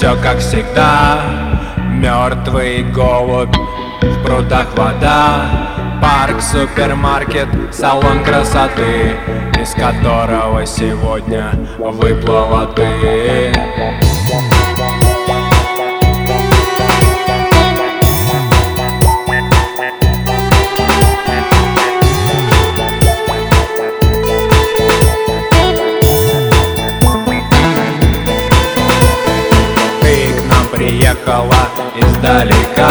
все как всегда. Мертвый голубь, в прудах вода. Парк, супермаркет, салон красоты Из которого сегодня выплыла ты приехала издалека.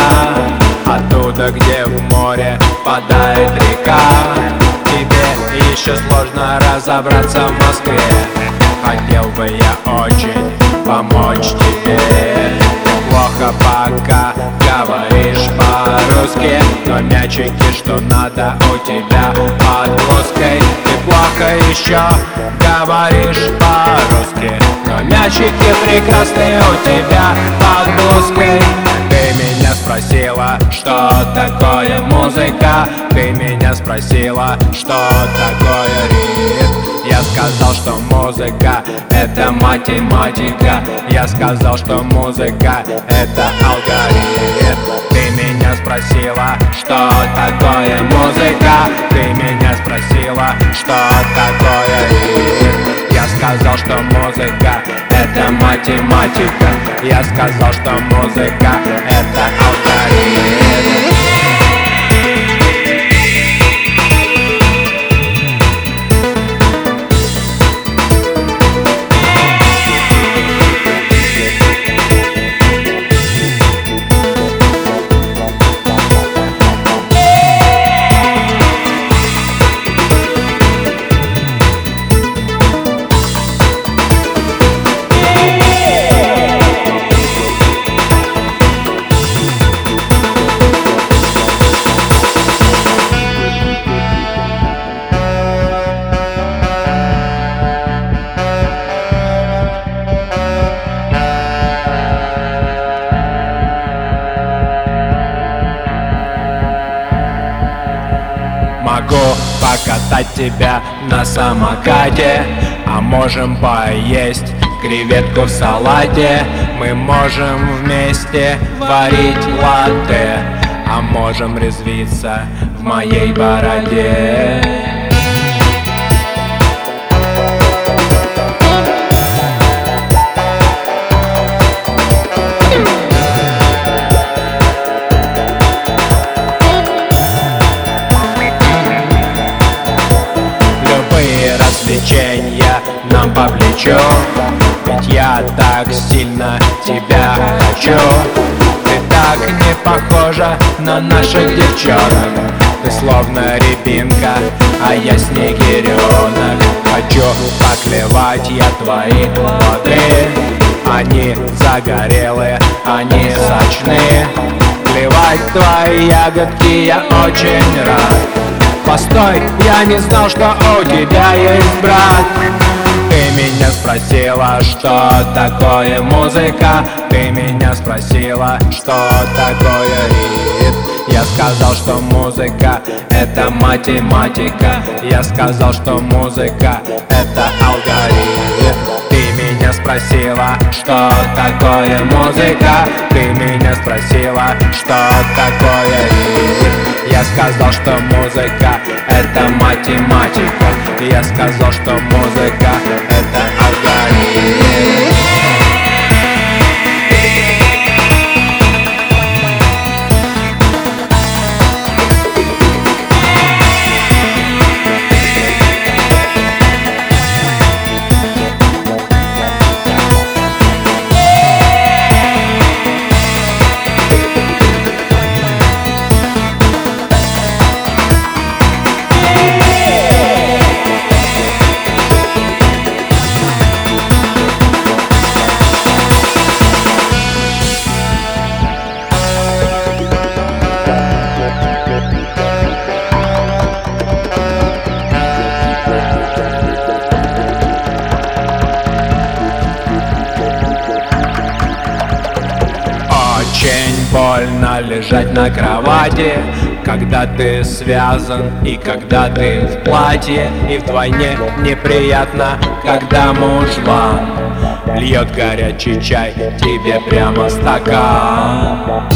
Оттуда, где в море падает река. Тебе еще сложно разобраться в Москве. Хотел бы я очень помочь тебе. Плохо пока говоришь по-русски Но мячики, что надо у тебя под блузкой Ты плохо еще говоришь по-русски мячики прекрасные у тебя под блузкой Ты меня спросила, что такое музыка? Ты меня спросила, что такое ритм? Я сказал, что музыка это математика. Я сказал, что музыка это алгоритм. Ты меня спросила, что такое музыка? Ты меня спросила, что такое ритм? Я сказал, что музыка это математика. Я сказал, что музыка это алгоритм Могу покатать тебя на самокате А можем поесть креветку в салате. Мы можем вместе варить латте А можем резвиться в моей бороде развлечения нам по Ведь я так сильно тебя хочу. Ты так не похожа на наших девчонок. Ты словно рябинка, а я снегиренок Хочу поклевать я твои плоды. Они загорелые, они сочные Клевать твои ягодки я очень рад Постой, я не знал, что у тебя есть брат. Ты меня спросила, что такое музыка? Ты меня спросила, что такое ритм? Я сказал, что музыка это математика. Я сказал, что музыка это алгоритм спросила, что такое музыка? Ты меня спросила, что такое ритм? Я сказал, что музыка это математика. Я сказал, что музыка это алгоритм больно лежать на кровати когда ты связан И когда ты в платье И вдвойне неприятно, когда мужлан Льет горячий чай тебе прямо стакан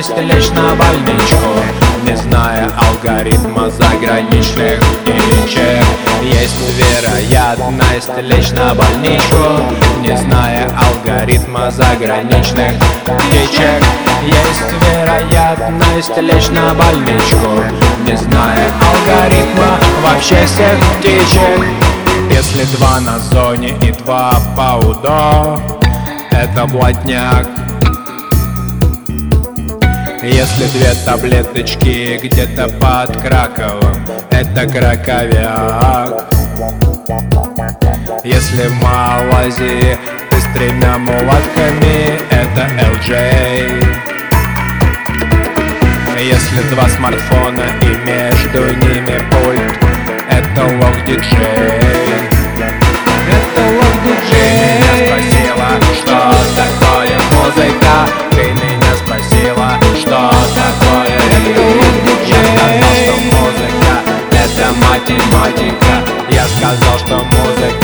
вероятность лечь на больничку Не зная алгоритма заграничных птичек Есть вероятность лечь на больничку Не зная алгоритма заграничных птичек Есть вероятность лечь на больничку Не зная алгоритма вообще всех птичек. Если два на зоне и два по УДО Это блатняк если две таблеточки где-то под Краковом Это краковяк. Если в Малайзии ты с тремя мулатками Это LJ если два смартфона и между ними пульт Это лог диджей Это лог диджей Меня спросила, что такое музыка? математика. Я сказал, что музыка